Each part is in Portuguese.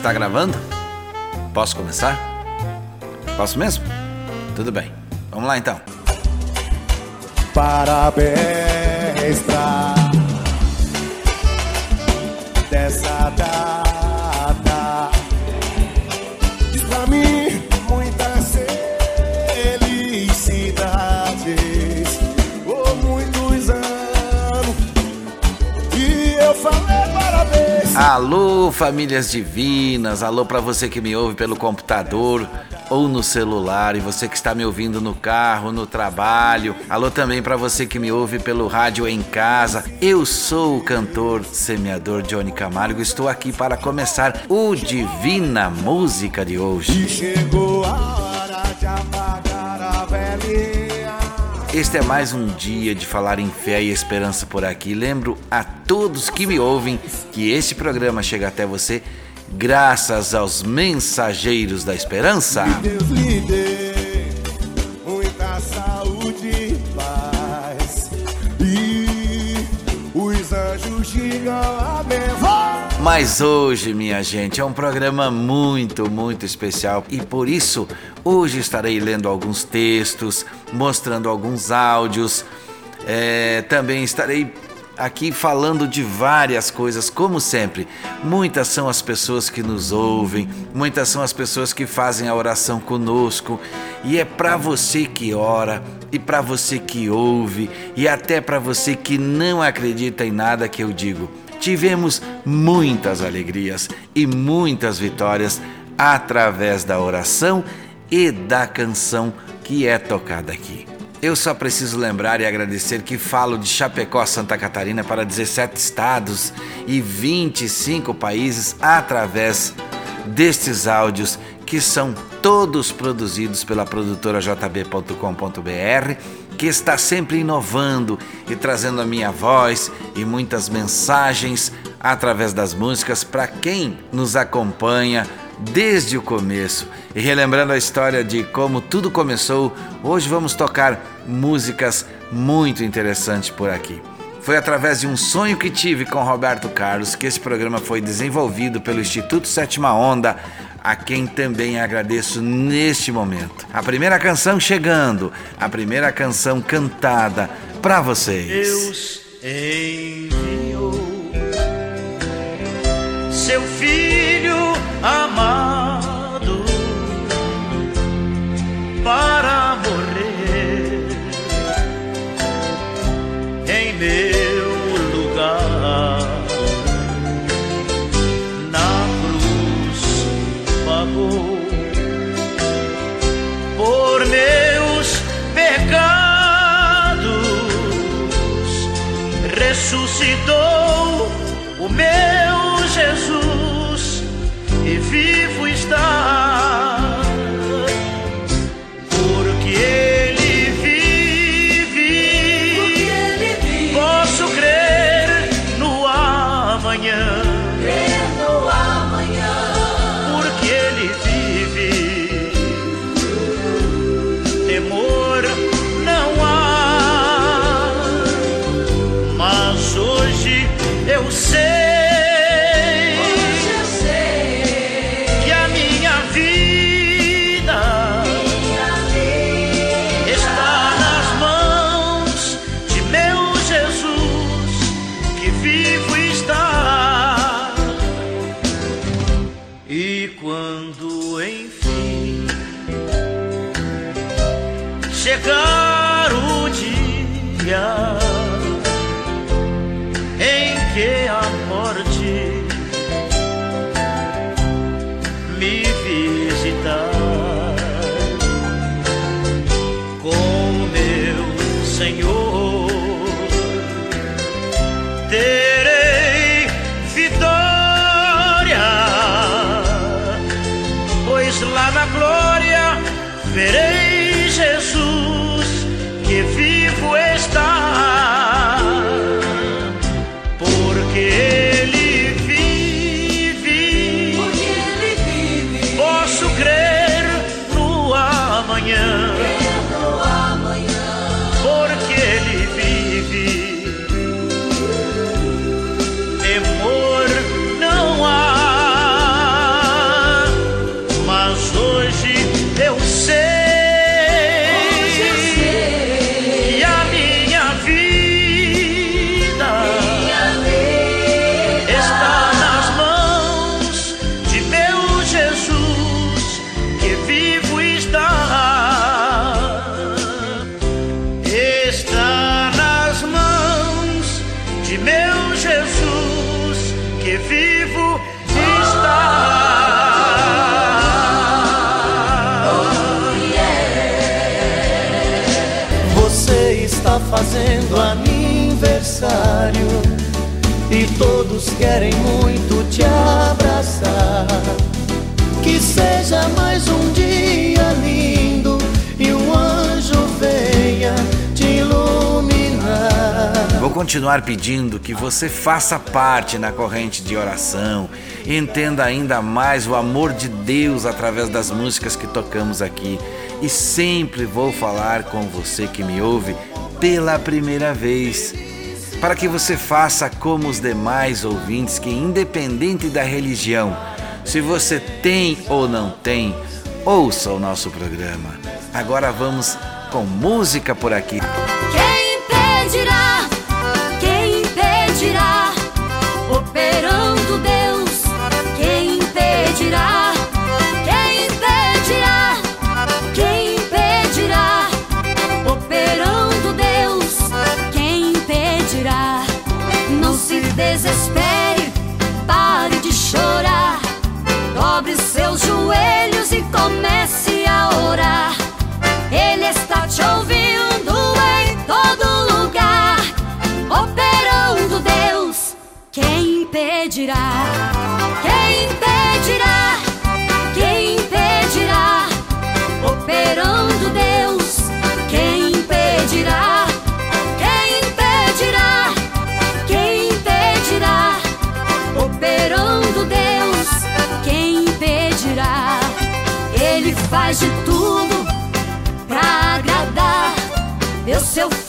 Está gravando? Posso começar? Posso mesmo? Tudo bem. Vamos lá então. Parabéns pra Alô, famílias divinas. Alô para você que me ouve pelo computador ou no celular e você que está me ouvindo no carro, no trabalho. Alô também para você que me ouve pelo rádio em casa. Eu sou o cantor semeador Johnny Camargo. Estou aqui para começar o Divina Música de hoje. E chegou a Este é mais um dia de falar em fé e esperança por aqui. Lembro a todos que me ouvem que este programa chega até você graças aos mensageiros da esperança. Os anjos. Mas hoje, minha gente, é um programa muito, muito especial e por isso hoje estarei lendo alguns textos, mostrando alguns áudios. É, também estarei aqui falando de várias coisas, como sempre. Muitas são as pessoas que nos ouvem, muitas são as pessoas que fazem a oração conosco, e é para você que ora, e para você que ouve, e até para você que não acredita em nada que eu digo. Tivemos muitas alegrias e muitas vitórias através da oração e da canção que é tocada aqui. Eu só preciso lembrar e agradecer que falo de Chapecó, Santa Catarina para 17 estados e 25 países através destes áudios que são todos produzidos pela produtora jb.com.br, que está sempre inovando e trazendo a minha voz e muitas mensagens através das músicas para quem nos acompanha desde o começo. E relembrando a história de como tudo começou, hoje vamos tocar músicas muito interessantes por aqui. Foi através de um sonho que tive com Roberto Carlos que esse programa foi desenvolvido pelo Instituto Sétima Onda, a quem também agradeço neste momento. A primeira canção chegando, a primeira canção cantada para vocês. Deus enviou seu filho amado para morrer em meu ressuscitou Jesus querem muito te abraçar. Que seja mais um dia lindo e um anjo venha te iluminar. Vou continuar pedindo que você faça parte na corrente de oração, entenda ainda mais o amor de Deus através das músicas que tocamos aqui. E sempre vou falar com você que me ouve pela primeira vez, para que você faça como os demais ouvintes que, independente da religião, se você tem ou não tem, ouça o nosso programa. Agora vamos com música por aqui. Quem impedirá? Quem impedirá? Seu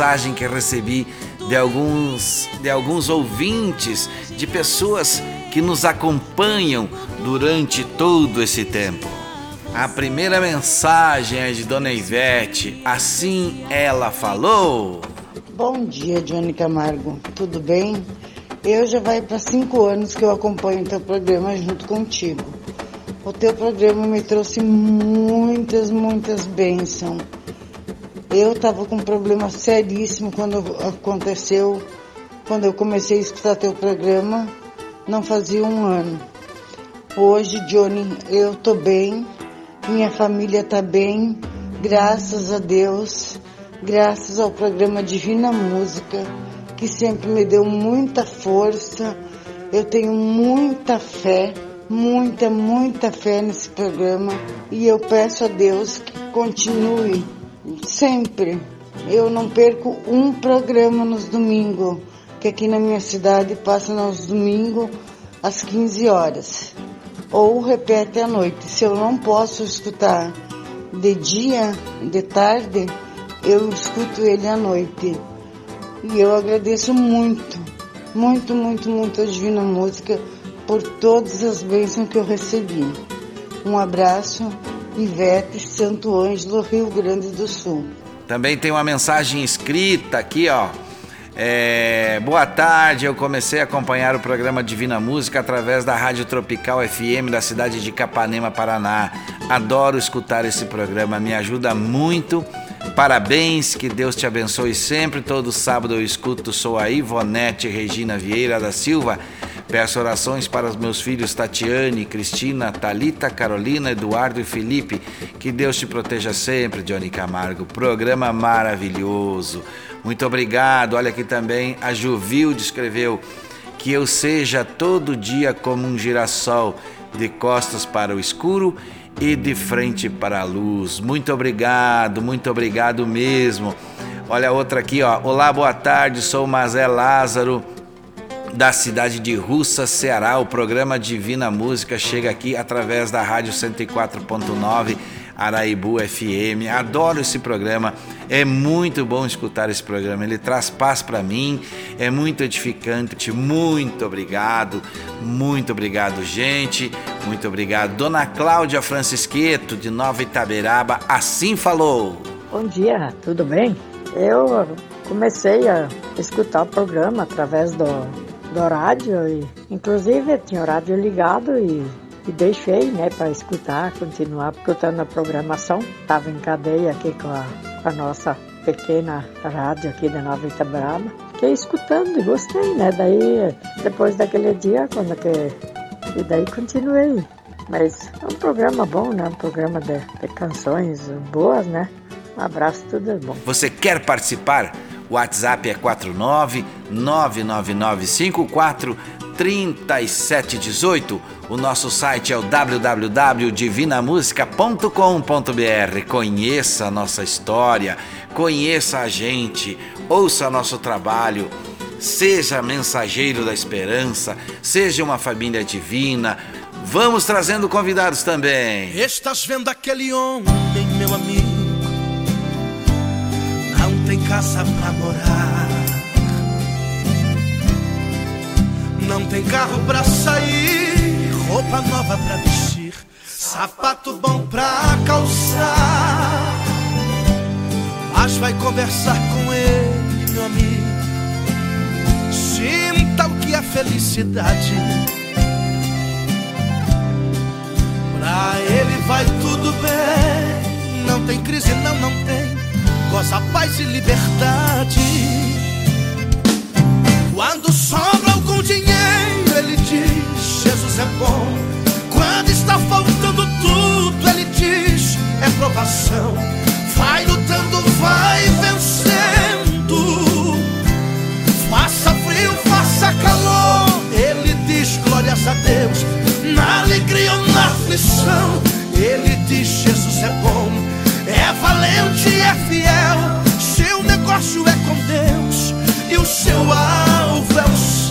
mensagem que recebi de alguns de alguns ouvintes, de pessoas que nos acompanham durante todo esse tempo. A primeira mensagem é de Dona Ivete, assim ela falou. Bom dia, Johnny Camargo. Tudo bem? Eu já vai para cinco anos que eu acompanho o teu programa junto contigo. O teu programa me trouxe muitas, muitas bênçãos. Eu estava com um problema seríssimo quando aconteceu, quando eu comecei a escutar teu programa, não fazia um ano. Hoje, Johnny, eu tô bem, minha família tá bem, graças a Deus, graças ao programa Divina Música, que sempre me deu muita força. Eu tenho muita fé, muita, muita fé nesse programa e eu peço a Deus que continue sempre. Eu não perco um programa nos domingos, que aqui na minha cidade passa nos domingos às 15 horas. Ou repete à noite. Se eu não posso escutar de dia, de tarde, eu escuto ele à noite. E eu agradeço muito, muito, muito, muito a Divina Música por todas as bênçãos que eu recebi. Um abraço, Ivete Santo Ângelo, Rio Grande do Sul. Também tem uma mensagem escrita aqui, ó. É, boa tarde, eu comecei a acompanhar o programa Divina Música através da Rádio Tropical FM da cidade de Capanema, Paraná. Adoro escutar esse programa, me ajuda muito. Parabéns, que Deus te abençoe sempre. Todo sábado eu escuto, sou a Ivonete Regina Vieira da Silva. Peço orações para os meus filhos Tatiane, Cristina, Talita, Carolina, Eduardo e Felipe. Que Deus te proteja sempre, Johnny Camargo. Programa maravilhoso. Muito obrigado. Olha aqui também a Juvilde escreveu que eu seja todo dia como um girassol, de costas para o escuro e de frente para a luz. Muito obrigado, muito obrigado mesmo. Olha outra aqui, ó. Olá, boa tarde. Sou Mazé Lázaro da cidade de Russa, Ceará. O programa Divina Música chega aqui através da Rádio 104.9 Araibu FM. Adoro esse programa. É muito bom escutar esse programa. Ele traz paz para mim. É muito edificante. Muito obrigado. Muito obrigado, gente. Muito obrigado. Dona Cláudia Francisqueto, de Nova Itaberaba, assim falou. Bom dia, tudo bem? Eu comecei a escutar o programa através do, do rádio e inclusive tinha o rádio ligado e, e deixei né, para escutar, continuar escutando a programação. Estava em cadeia aqui com a, com a nossa pequena rádio aqui da Nova Itabraba. Fiquei escutando e gostei, né? Daí, depois daquele dia, quando que... E daí continuei. Mas é um programa bom, né? Um programa de, de canções boas, né? Um abraço, tudo é bom. Você quer participar? O WhatsApp é 49 99954 3718. O nosso site é o www.divinamusica.com.br. Conheça a nossa história, conheça a gente, ouça nosso trabalho. Seja mensageiro da esperança, seja uma família divina. Vamos trazendo convidados também. Estás vendo aquele homem, meu amigo? Casa pra morar. Não tem carro pra sair, roupa nova pra vestir, sapato bom pra calçar. Mas vai conversar com ele, meu amigo. Sinta o que é felicidade. Pra ele vai tudo bem. Não tem crise, não, não tem. Goza paz e liberdade. Quando sobra algum dinheiro, ele diz: Jesus é bom. Quando está faltando tudo, ele diz: é provação. Vai lutando, vai vencendo. Faça frio, faça calor. Ele diz: glórias a Deus. Na alegria ou na aflição, ele diz: Jesus é bom. É valente, é fiel. Seu negócio é com Deus e o seu alvo é o céu.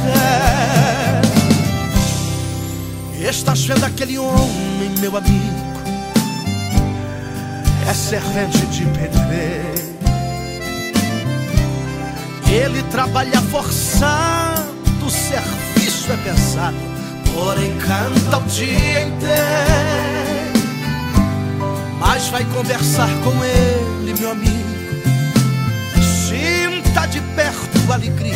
Estás vendo aquele homem, meu amigo? É servente de pedreiro. Ele trabalha forçado, o serviço é pesado, porém canta o dia inteiro. Mas vai conversar com ele, meu amigo. Sinta de perto a alegria.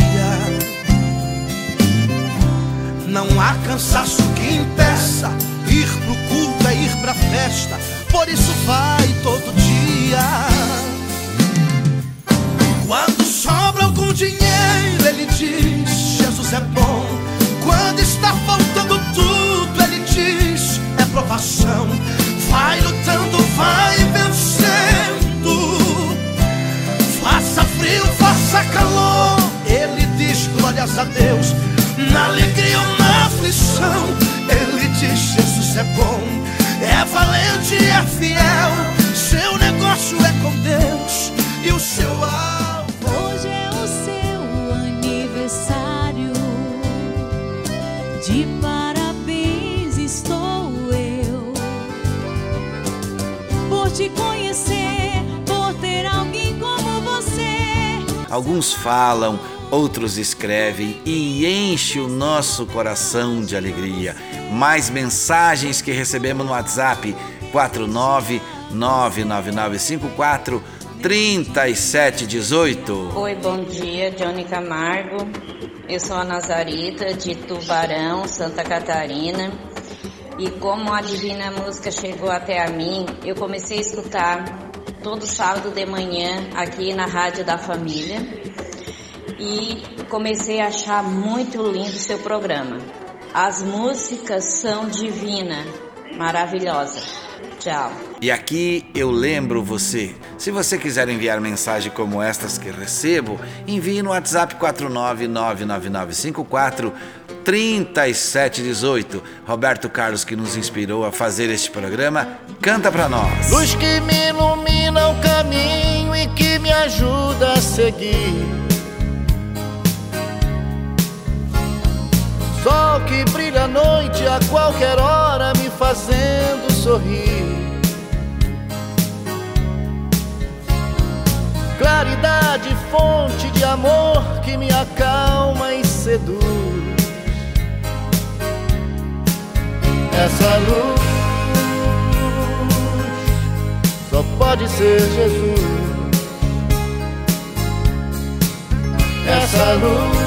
Não há cansaço que impeça ir pro culto, é ir pra festa. Por isso vai todo dia. Quando sobra algum dinheiro, ele diz: Jesus é bom. Quando está faltando tudo, ele diz: é provação. Vai lutando, vai vencendo. Faça frio, faça calor. Ele diz: glórias a Deus. Na alegria ou na aflição, ele diz: Jesus é bom. É valente, é fiel. Seu negócio é com Deus e o seu alvo. Hoje é o seu aniversário de parabéns. Te conhecer, por ter alguém como você. Alguns falam, outros escrevem e enche o nosso coração de alegria. Mais mensagens que recebemos no WhatsApp 4999954 3718. Oi, bom dia, Johnny Camargo. Eu sou a Nazarita de Tubarão, Santa Catarina. E como a Divina Música chegou até a mim, eu comecei a escutar todo sábado de manhã aqui na Rádio da Família. E comecei a achar muito lindo seu programa. As músicas são divinas, maravilhosas. Tchau. E aqui eu lembro você, se você quiser enviar mensagem como estas que recebo, envie no WhatsApp 4999954 3718. Roberto Carlos que nos inspirou a fazer este programa, canta pra nós. Luz que me ilumina o caminho e que me ajuda a seguir. Sol que brilha à noite a qualquer hora me fazendo sorrir. Claridade, fonte de amor que me acalma e seduz. Essa luz só pode ser Jesus. Essa luz,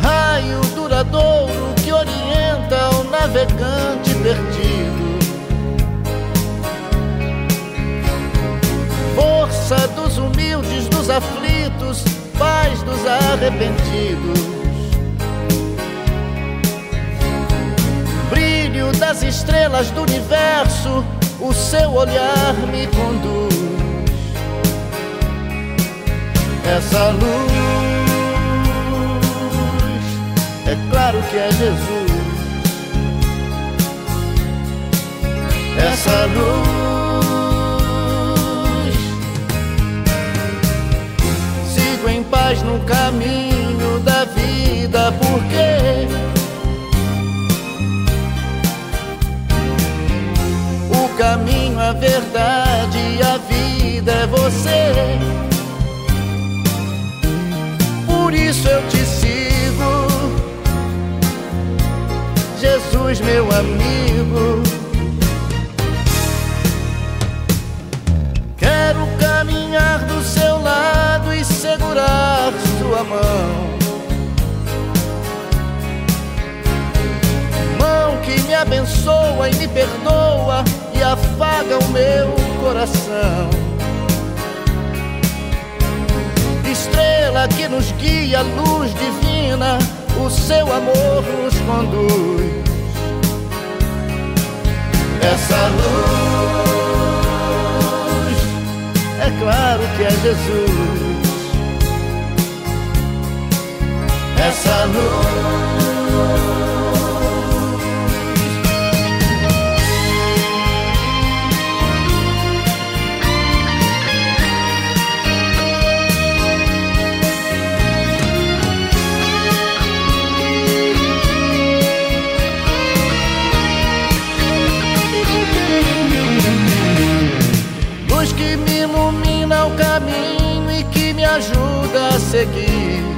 raio duradouro que orienta o navegante perdido. Dos aflitos, paz dos arrependidos. Brilho das estrelas do universo, o seu olhar me conduz. Essa luz, é claro que é Jesus. Essa luz no caminho da vida, porque o caminho, a verdade e a vida é você. Por isso eu te sigo, Jesus, meu amigo. Quero caminhar do seu lado e segurar sua mão. Mão que me abençoa e me perdoa e afaga o meu coração. Estrela que nos guia, luz divina, o seu amor nos conduz. Essa luz, é claro que é Jesus. Essa luz. Que me ilumina o caminho e que me ajuda a seguir.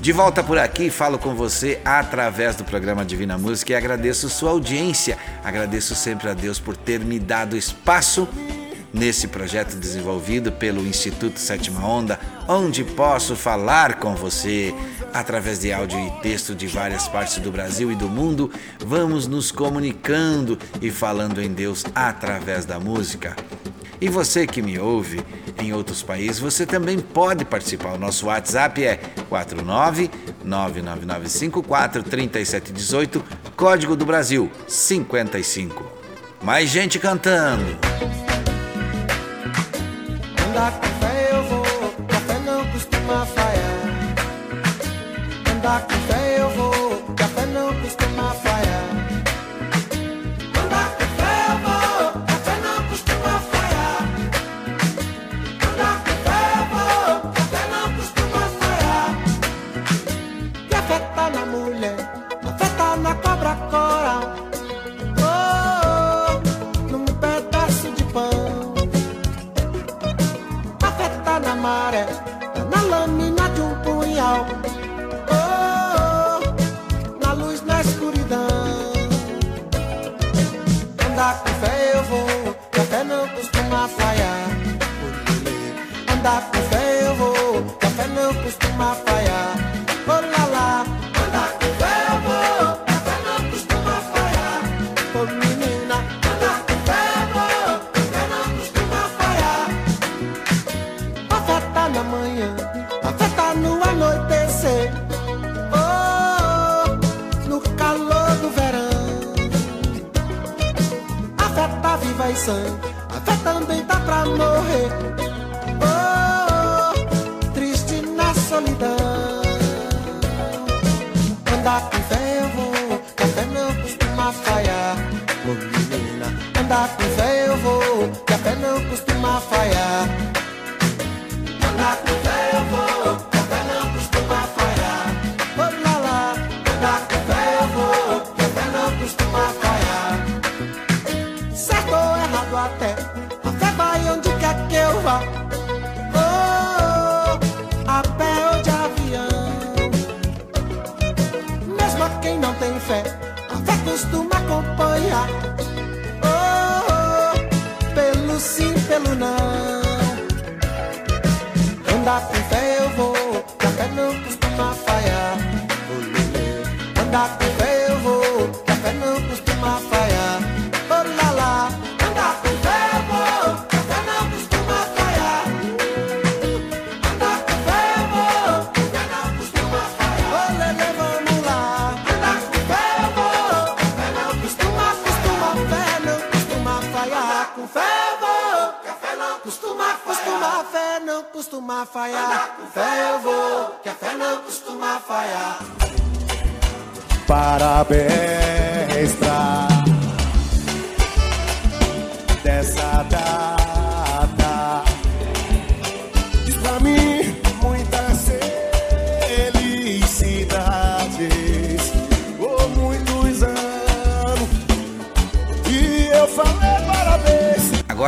De volta por aqui, falo com você através do programa Divina Música e agradeço sua audiência. Agradeço sempre a Deus por ter me dado espaço nesse projeto desenvolvido pelo Instituto Sétima Onda, onde posso falar com você através de áudio e texto de várias partes do Brasil e do mundo. Vamos nos comunicando e falando em Deus através da música. E você que me ouve em outros países, você também pode participar. O nosso WhatsApp é 49999543718, código do Brasil 55. Mais gente cantando. Andar com fé eu vou, café não costuma falhar. Andar com fé que não costuma falhar. Oh lá lá, andar com fé eu vou, que a fé não costuma falhar. Oh menina, andar com fé eu vou, que a fé não costuma falhar. A fé na manhã, a fé no anoitecer. Oh, no calor do verão. A fé tá viva e sã, a fé também tá pra morrer. Costuma falhar. Com fé eu vou, que a fé não costuma falhar. Parabéns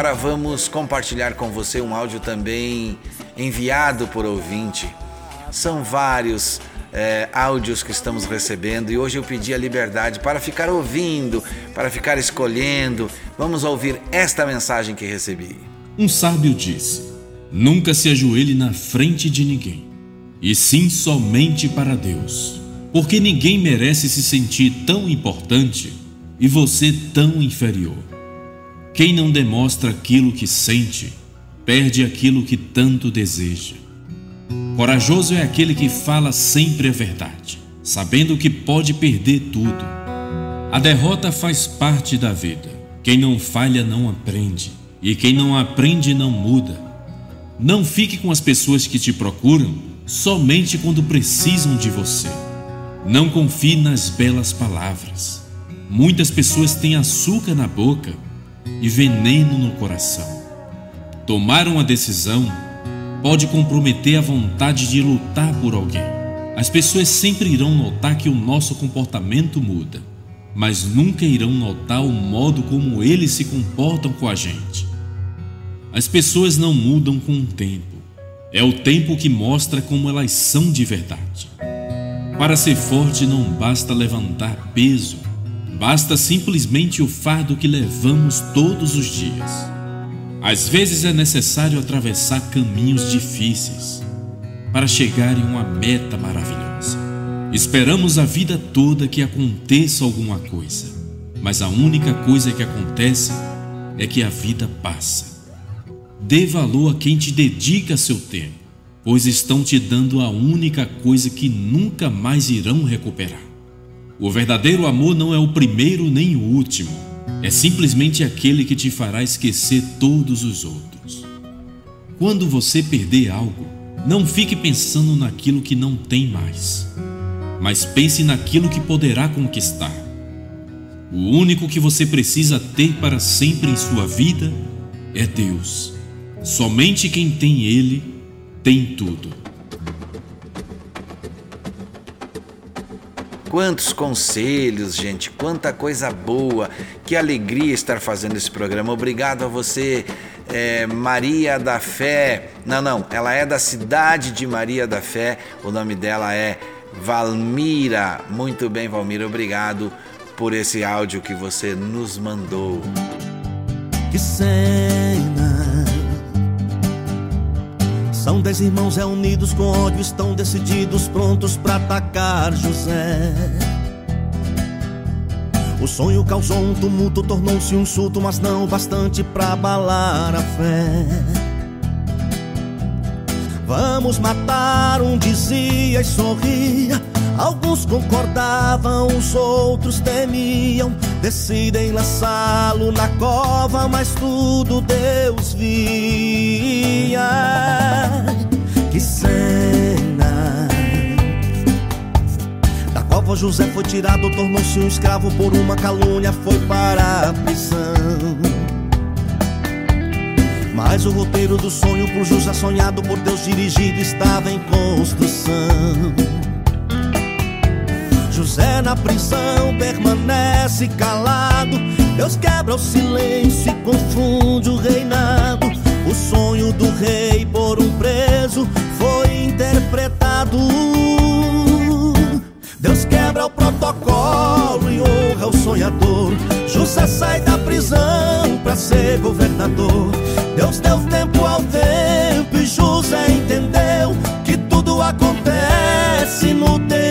Agora vamos compartilhar com você um áudio também enviado por ouvinte. São vários é, áudios que estamos recebendo e hoje eu pedi a liberdade para ficar ouvindo, para ficar escolhendo. Vamos ouvir esta mensagem que recebi. Um sábio disse: Nunca se ajoelhe na frente de ninguém, e sim somente para Deus, porque ninguém merece se sentir tão importante e você tão inferior. Quem não demonstra aquilo que sente, perde aquilo que tanto deseja. Corajoso é aquele que fala sempre a verdade, sabendo que pode perder tudo. A derrota faz parte da vida. Quem não falha não aprende, e quem não aprende não muda. Não fique com as pessoas que te procuram somente quando precisam de você. Não confie nas belas palavras. Muitas pessoas têm açúcar na boca e veneno no coração. Tomar uma decisão pode comprometer a vontade de lutar por alguém. As pessoas sempre irão notar que o nosso comportamento muda, mas nunca irão notar o modo como eles se comportam com a gente. As pessoas não mudam com o tempo. É o tempo que mostra como elas são de verdade. Para ser forte não basta levantar peso, basta simplesmente o fardo que levamos todos os dias. Às vezes é necessário atravessar caminhos difíceis para chegar em uma meta maravilhosa. Esperamos a vida toda que aconteça alguma coisa, mas a única coisa que acontece é que a vida passa. Dê valor a quem te dedica seu tempo pois estão te dando a única coisa que nunca mais irão recuperar. O verdadeiro amor não é o primeiro nem o último, é simplesmente aquele que te fará esquecer todos os outros. Quando você perder algo, não fique pensando naquilo que não tem mais, mas pense naquilo que poderá conquistar. O único que você precisa ter para sempre em sua vida é Deus. Somente quem tem Ele tem tudo. Quantos conselhos, gente, quanta coisa boa, que alegria estar fazendo esse programa. Obrigado a você, é, Maria da Fé. Não, não, ela é da cidade de Maria da Fé, o nome dela é Valmira. Muito bem, Valmira, obrigado por esse áudio que você nos mandou. Que cena dez irmãos reunidos com ódio, estão decididos, prontos para atacar José. O sonho causou um tumulto, tornou-se um insulto, mas não bastante para abalar a fé. Vamos matar, um dizia e sorria. Alguns concordavam, os outros temiam. Decidem lançá-lo na cova, mas tudo Deus via. Que cena! Da cova José foi tirado, tornou-se um escravo por uma calúnia, foi para a prisão. Mas o roteiro do sonho por José sonhado por Deus dirigido estava em construção. José na prisão permanece calado. Deus quebra o silêncio e confunde o reinado. O sonho do rei por um preso foi interpretado. Deus quebra o protocolo e honra o sonhador. José sai da prisão para ser governador. Deus deu tempo ao tempo e José entendeu que tudo acontece no tempo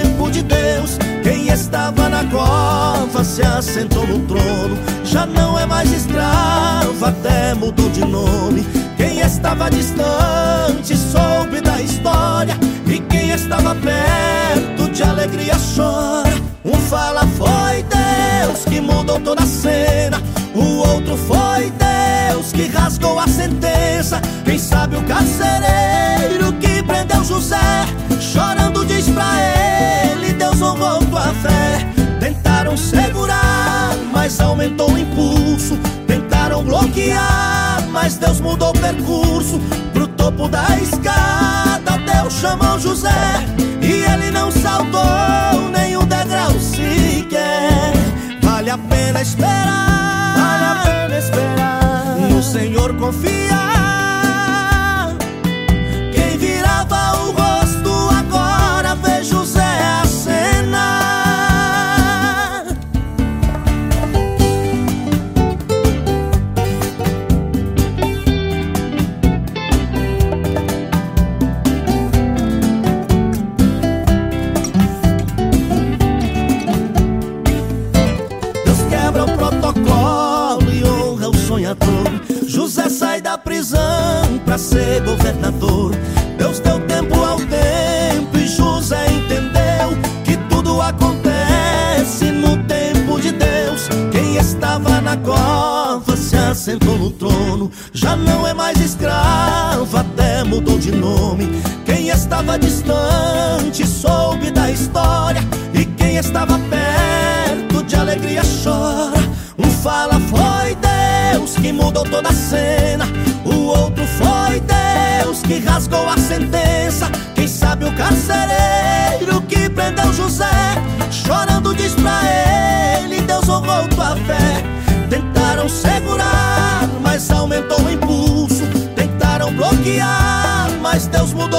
estava na cova se assentou no trono. Já não é mais escravo, até mudou de nome. Quem estava distante soube da história. E quem estava perto de alegria chora. Um fala foi Deus que mudou toda a cena. O outro foi Deus que rasgou a sentença. Quem sabe o carcereiro que prendeu José, chorando diz pra ele: Deus honrou tua fé. Tentaram segurar, mas aumentou o impulso. Tentaram bloquear, mas Deus mudou o percurso. Pro topo da escada, Deus chamou José. E ele não saltou nenhum degrau sequer. Vale a pena esperar. Vale a pena esperar. No Senhor confiar. Deus deu tempo ao tempo e José entendeu que tudo acontece no tempo de Deus. Quem estava na cova se assentou no trono, já não é mais escravo, até mudou de nome. Quem estava distante soube da história e quem estava perto de alegria chora. Um fala foi Deus que mudou toda a cena.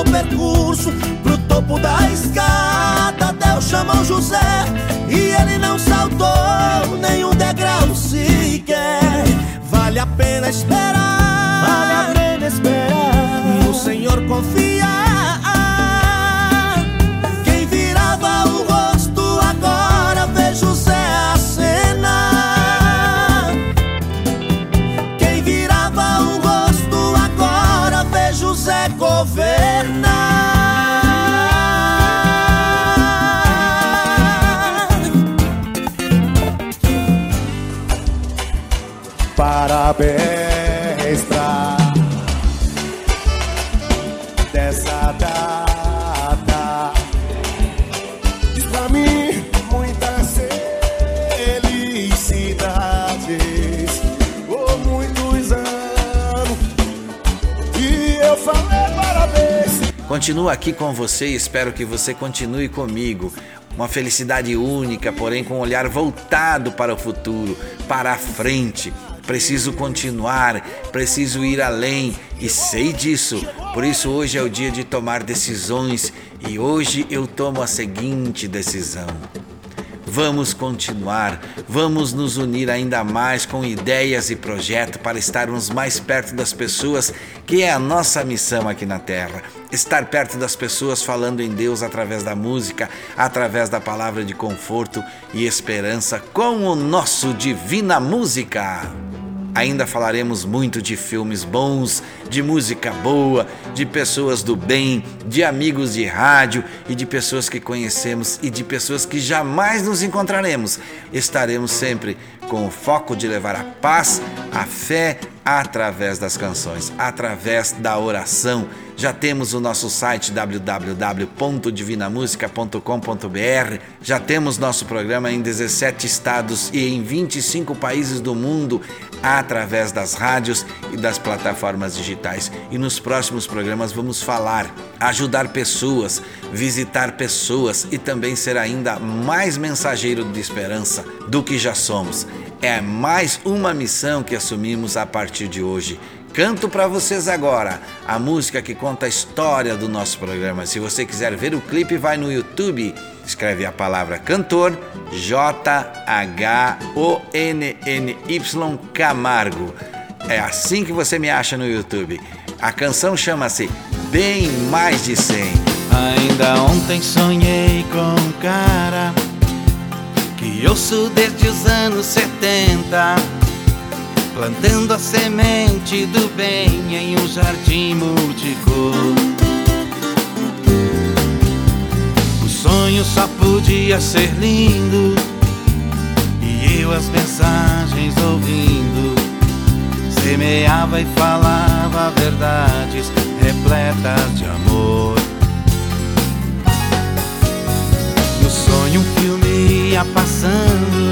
O percurso. Pro topo da escada, Deus chamou José. E ele não saltou nenhum degrau sequer. Vale a pena esperar. Continuo aqui com você e espero que você continue comigo. Uma felicidade única, porém com um olhar voltado para o futuro, para a frente. Preciso continuar, preciso ir além e sei disso. Por isso hoje é o dia de tomar decisões e hoje eu tomo a seguinte decisão. Vamos continuar, vamos nos unir ainda mais com ideias e projetos para estarmos mais perto das pessoas, que é a nossa missão aqui na Terra. Estar perto das pessoas falando em Deus através da música, através da palavra de conforto e esperança com o nosso Divina Música. Ainda falaremos muito de filmes bons, de música boa, de pessoas do bem, de amigos de rádio e de pessoas que conhecemos e de pessoas que jamais nos encontraremos. Estaremos sempre com o foco de levar a paz, a fé através das canções, através da oração. Já temos o nosso site www.divinamusica.com.br. Já temos nosso programa em 17 estados e em 25 países do mundo através das rádios e das plataformas digitais. E nos próximos programas vamos falar, ajudar pessoas, visitar pessoas e também ser ainda mais mensageiro de esperança do que já somos. É mais uma missão que assumimos a partir de hoje. Canto para vocês agora a música que conta a história do nosso programa. Se você quiser ver o clipe, vai no YouTube, escreve a palavra cantor J-H-O-N-N-Y Camargo. É assim que você me acha no YouTube. A canção chama-se Bem Mais de 100. Ainda ontem sonhei com um cara que ouço desde os anos 70, plantando a semente do bem em um jardim multicor. O sonho só podia ser lindo e eu as mensagens ouvindo semeava e falava verdades repletas de amor. No sonho um filme ia passando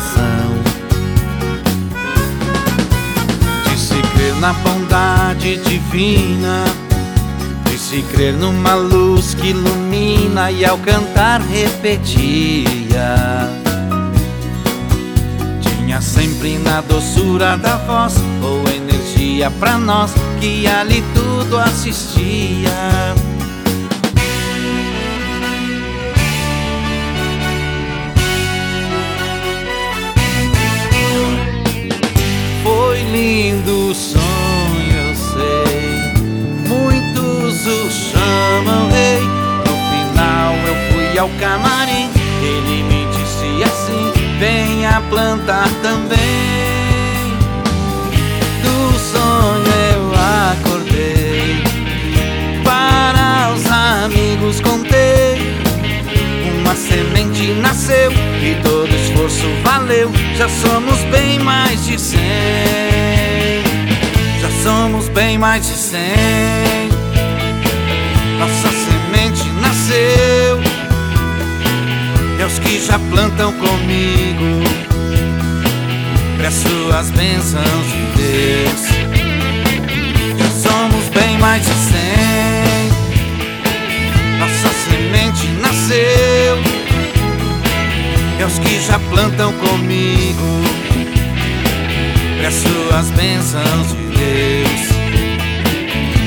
Crer na bondade divina, de se crer numa luz que ilumina e ao cantar repetia. Tinha sempre na doçura da voz ou energia pra nós que ali tudo assistia. Lindo sonho, eu sei. Muitos o chamam rei. No final eu fui ao camarim. Ele me disse assim: venha plantar também. Do sonho eu acordei. Para os amigos contei. Uma semente nasceu e todo esforço valeu. Já somos bem mais de cem. Mais de cem. Nossa semente nasceu. E aos que já plantam comigo, presto as bênçãos de Deus. Já somos bem mais de cem. Nossa semente nasceu. E aos que já plantam comigo, presto as bênçãos de Deus.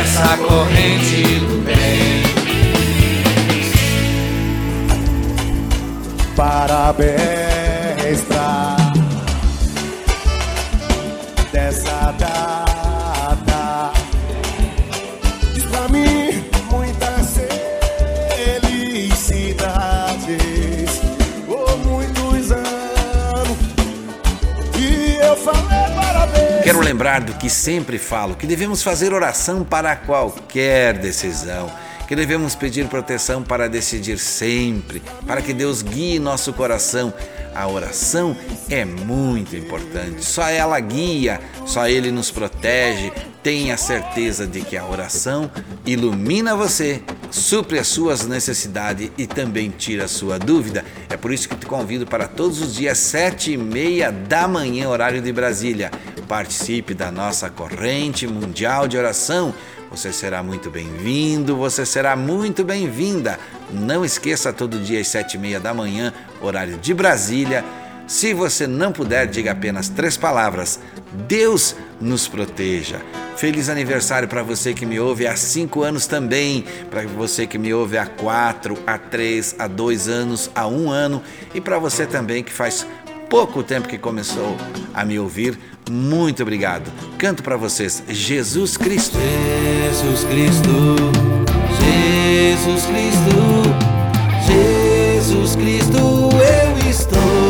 Nessa corrente do bem. Parabéns pra Quero lembrar do que sempre falo, que devemos fazer oração para qualquer decisão, que devemos pedir proteção para decidir sempre, para que Deus guie nosso coração. A oração é muito importante, só ela guia, só Ele nos protege. Tenha certeza de que a oração ilumina você, supre as suas necessidades e também tira a sua dúvida. É por isso que te convido para todos os dias, sete e meia da manhã, horário de Brasília. Participe da nossa corrente mundial de oração. Você será muito bem-vindo, você será muito bem-vinda. Não esqueça todo dia às sete e meia da manhã, horário de Brasília. Se você não puder, diga apenas três palavras: Deus nos proteja. Feliz aniversário para você que me ouve há cinco anos também, para você que me ouve há quatro, há três, há dois anos, há um ano e para você também que faz pouco tempo que começou a me ouvir. Muito obrigado. Canto para vocês Jesus Cristo. Jesus Cristo. Jesus Cristo. Jesus Cristo, eu estou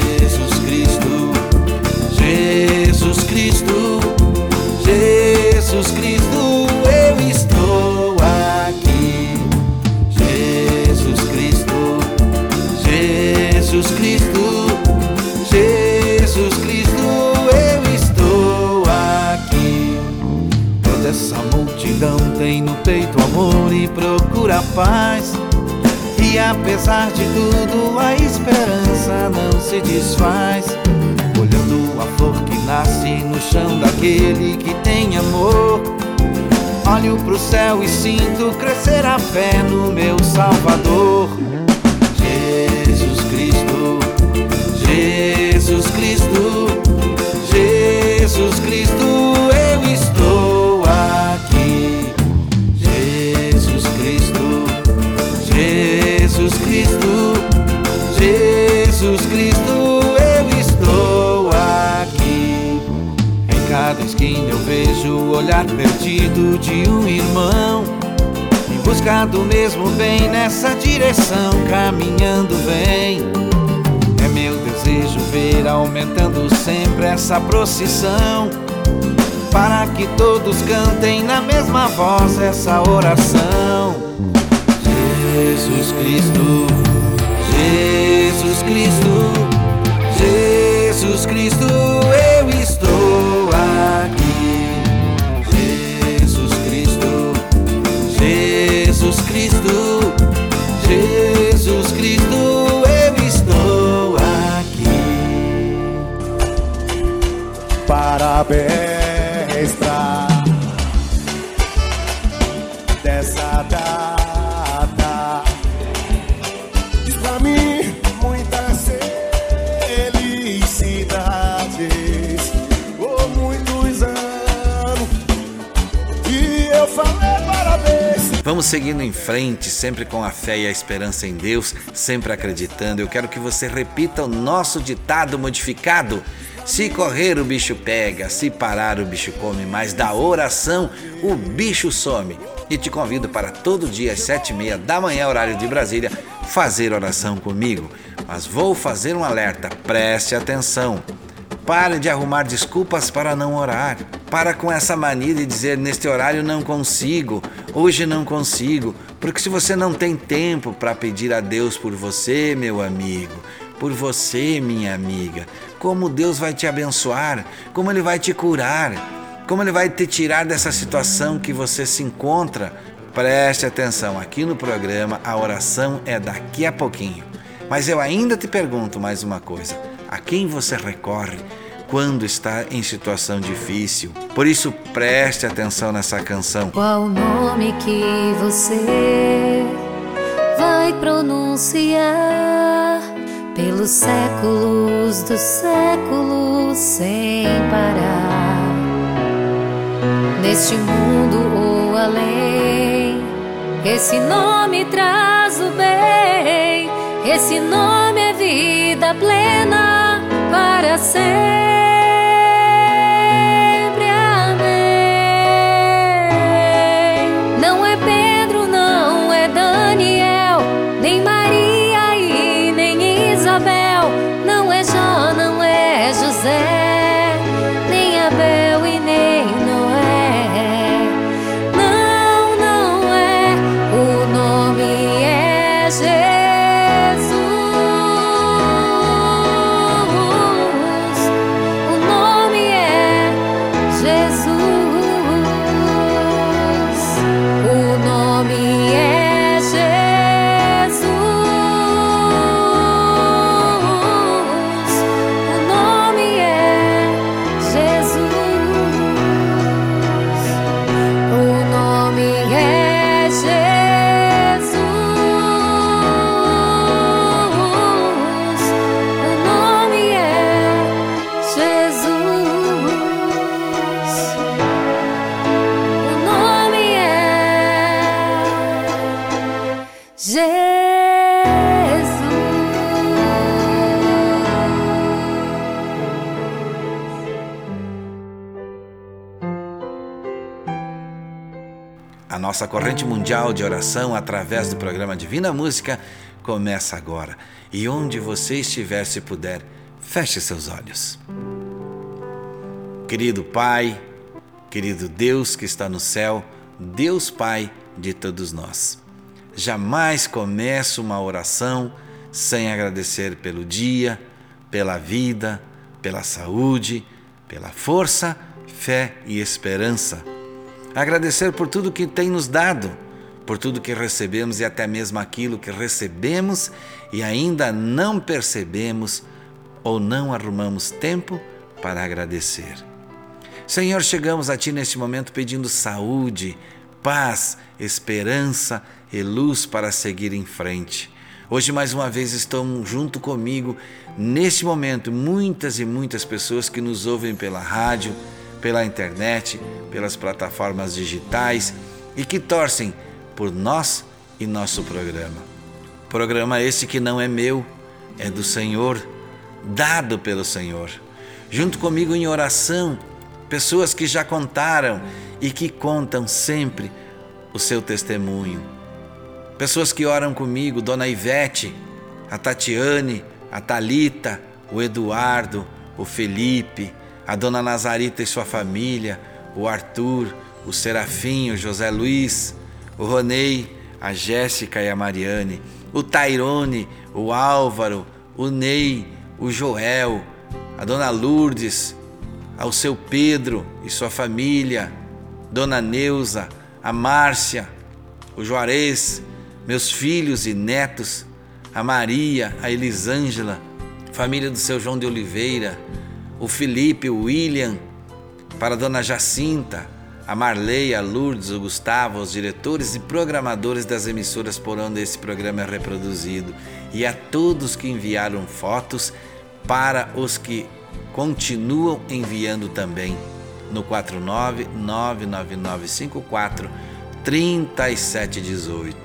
Cristo, Jesus Cristo, eu estou aqui. Jesus Cristo, Jesus Cristo, Jesus Cristo, eu estou aqui. Toda essa multidão tem no peito amor e procura paz. E apesar de tudo, a esperança não se desfaz. Olhando a flor que nasce no chão daquele que tem amor. Olho pro céu e sinto crescer a fé no meu Salvador. Esquina eu vejo o olhar perdido de um irmão. Em busca do mesmo bem nessa direção, caminhando vem. É meu desejo ver aumentando sempre essa procissão, para que todos cantem na mesma voz essa oração. Jesus Cristo, frente, sempre com a fé e a esperança em Deus, sempre acreditando. Eu quero que você repita o nosso ditado modificado. Se correr, o bicho pega, se parar, o bicho come, mas da oração, o bicho some. E te convido para todo dia às sete e meia da manhã, horário de Brasília, fazer oração comigo. Mas vou fazer um alerta, preste atenção. Pare de arrumar desculpas para não orar. Para com essa mania de dizer neste horário não consigo, hoje não consigo, porque se você não tem tempo para pedir a Deus por você, meu amigo, por você, minha amiga, como Deus vai te abençoar, como Ele vai te curar, como Ele vai te tirar dessa situação que você se encontra. Preste atenção, aqui no programa a oração é daqui a pouquinho. Mas eu ainda te pergunto mais uma coisa: a quem você recorre quando está em situação difícil? Por isso, preste atenção nessa canção. Qual o nome que você vai pronunciar pelos séculos dos séculos sem parar? Neste mundo ou além, esse nome traz o bem, esse nome é vida plena para sempre. Nossa corrente mundial de oração através do programa Divina Música começa agora. E onde você estiver, se puder, feche seus olhos. Querido Pai, querido Deus que está no céu, Deus Pai de todos nós. Jamais começo uma oração sem agradecer pelo dia, pela vida, pela saúde, pela força, fé e esperança. Agradecer por tudo que tem nos dado, por tudo que recebemos e até mesmo aquilo que recebemos e ainda não percebemos ou não arrumamos tempo para agradecer. Senhor, chegamos a Ti neste momento pedindo saúde, paz, esperança e luz para seguir em frente. Hoje, mais uma vez, estão junto comigo, neste momento, muitas e muitas pessoas que nos ouvem pela rádio, pela internet, pelas plataformas digitais e que torcem por nós e nosso programa. Programa esse que não é meu, é do Senhor, dado pelo Senhor. Junto comigo em oração, pessoas que já contaram e que contam sempre o seu testemunho. Pessoas que oram comigo, Dona Ivete, a Tatiane, a Talita, o Eduardo, o Felipe, a dona Nazarita e sua família, o Arthur, o Serafim, o José Luiz, o Ronei, a Jéssica e a Mariane, o Tairone, o Álvaro, o Ney, o Joel, a dona Lourdes, ao seu Pedro e sua família, dona Neuza, a Márcia, o Juarez, meus filhos e netos, a Maria, a Elisângela, família do seu João de Oliveira, o Felipe, o William, para a dona Jacinta, a Marley, a Lourdes, o Gustavo, os diretores e programadores das emissoras por onde esse programa é reproduzido, e a todos que enviaram fotos, para os que continuam enviando também no 4999954 3718.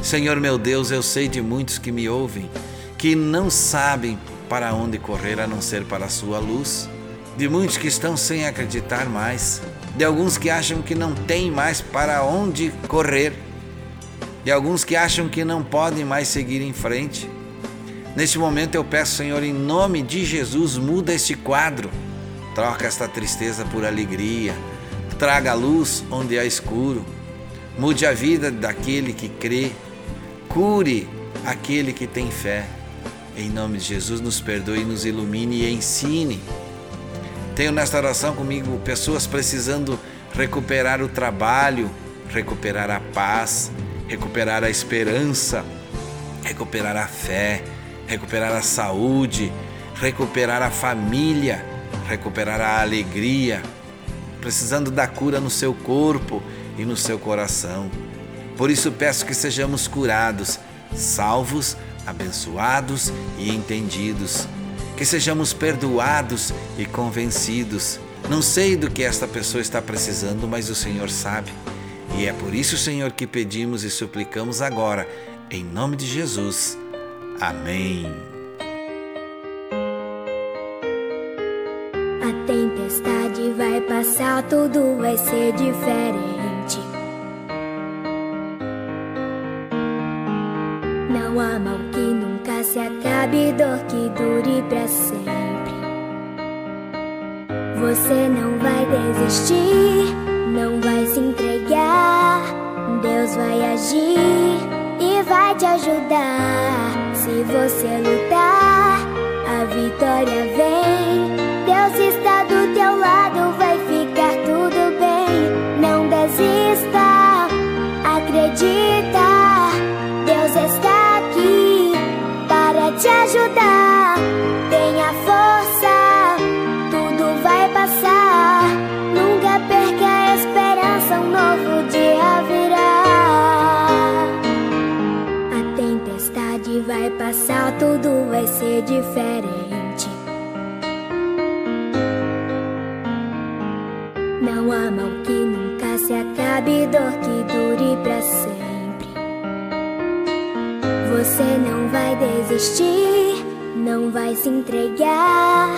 Senhor meu Deus, eu sei de muitos que me ouvem que não sabem para onde correr a não ser para a sua luz, de muitos que estão sem acreditar mais, de alguns que acham que não tem mais para onde correr, de alguns que acham que não podem mais seguir em frente. Neste momento eu peço, Senhor, em nome de Jesus, muda este quadro, troca esta tristeza por alegria, traga luz onde há escuro, mude a vida daquele que crê, cure aquele que tem fé. Em nome de Jesus, nos perdoe, nos ilumine e ensine. Tenho nesta oração comigo pessoas precisando recuperar o trabalho, recuperar a paz, recuperar a esperança, recuperar a fé, recuperar a saúde, recuperar a família, recuperar a alegria, precisando da cura no seu corpo e no seu coração. Por isso peço que sejamos curados, salvos, abençoados e entendidos. Que sejamos perdoados e convencidos. Não sei do que esta pessoa está precisando, mas o Senhor sabe. E é por isso, Senhor, que pedimos e suplicamos agora, em nome de Jesus. Amém. A tempestade vai passar, tudo vai ser diferente. Não há mal se acabe, dor que dure pra sempre. Você não vai desistir, não vai se entregar. Deus vai agir e vai te ajudar. Se você lutar, a vitória vem. Deus está do teu lado, vai ficar tudo bem. Não desista, acredita. Tudo vai ser diferente. Não há mal que nunca se acabe, dor que dure pra sempre. Você não vai desistir, não vai se entregar.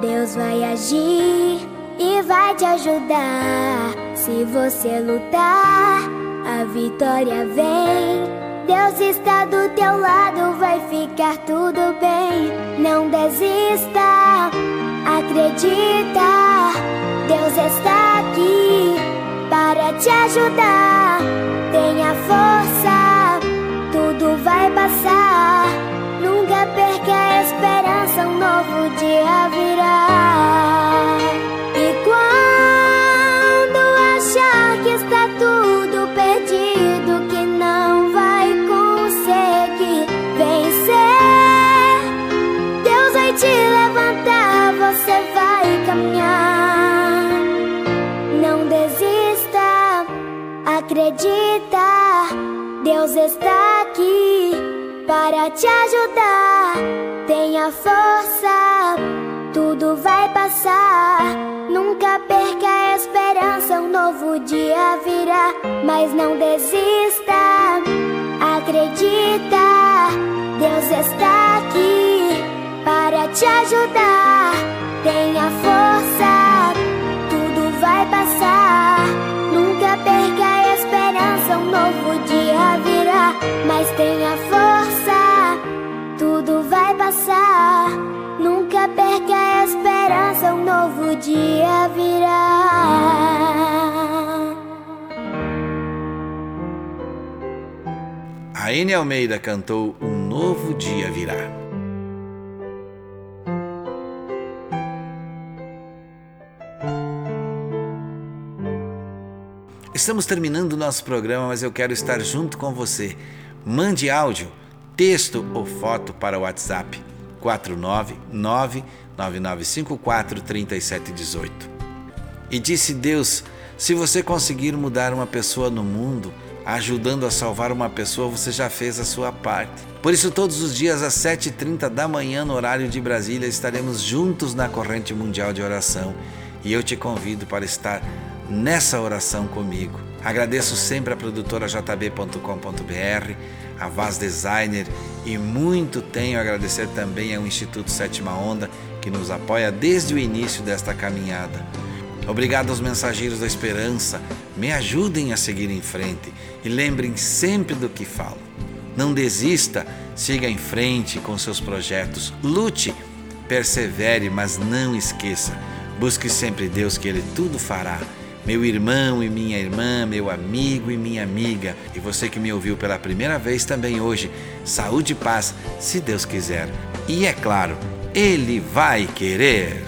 Deus vai agir e vai te ajudar. Se você lutar, a vitória vem. Deus está do teu lado, vai ficar tudo bem. Não desista, acredita. Deus está aqui para te ajudar. Tenha força, tudo vai passar. Nunca perca a esperança, um novo dia virá. Acredita. Deus está aqui para te ajudar. Tenha força, tudo vai passar. Nunca perca a esperança, um novo dia virá. Mas não desista, acredita. Deus está aqui para te ajudar. Tenha força, tudo vai passar. Nunca perca a esperança, um novo dia virá. Mas tenha força, tudo vai passar. Nunca perca a esperança, um novo dia virá. A Ine Almeida cantou Um Novo Dia Virá. Estamos terminando o nosso programa, mas eu quero estar junto com você. Mande áudio, texto ou foto para o WhatsApp 499-9954-3718. E disse Deus: se você conseguir mudar uma pessoa no mundo, ajudando a salvar uma pessoa, você já fez a sua parte. Por isso, todos os dias às 7h30 da manhã, no horário de Brasília, estaremos juntos na corrente mundial de oração. E eu te convido para estar nessa oração comigo. Agradeço sempre a produtora jb.com.br, a Vaz Designer e muito tenho a agradecer também ao Instituto Sétima Onda que nos apoia desde o início desta caminhada. Obrigado aos mensageiros da esperança, me ajudem a seguir em frente e lembrem sempre do que falo. Não desista, siga em frente com seus projetos, lute, persevere, mas não esqueça. Busque sempre Deus que Ele tudo fará. Meu irmão e minha irmã, meu amigo e minha amiga, e você que me ouviu pela primeira vez também hoje, saúde e paz, se Deus quiser. E é claro, Ele vai querer.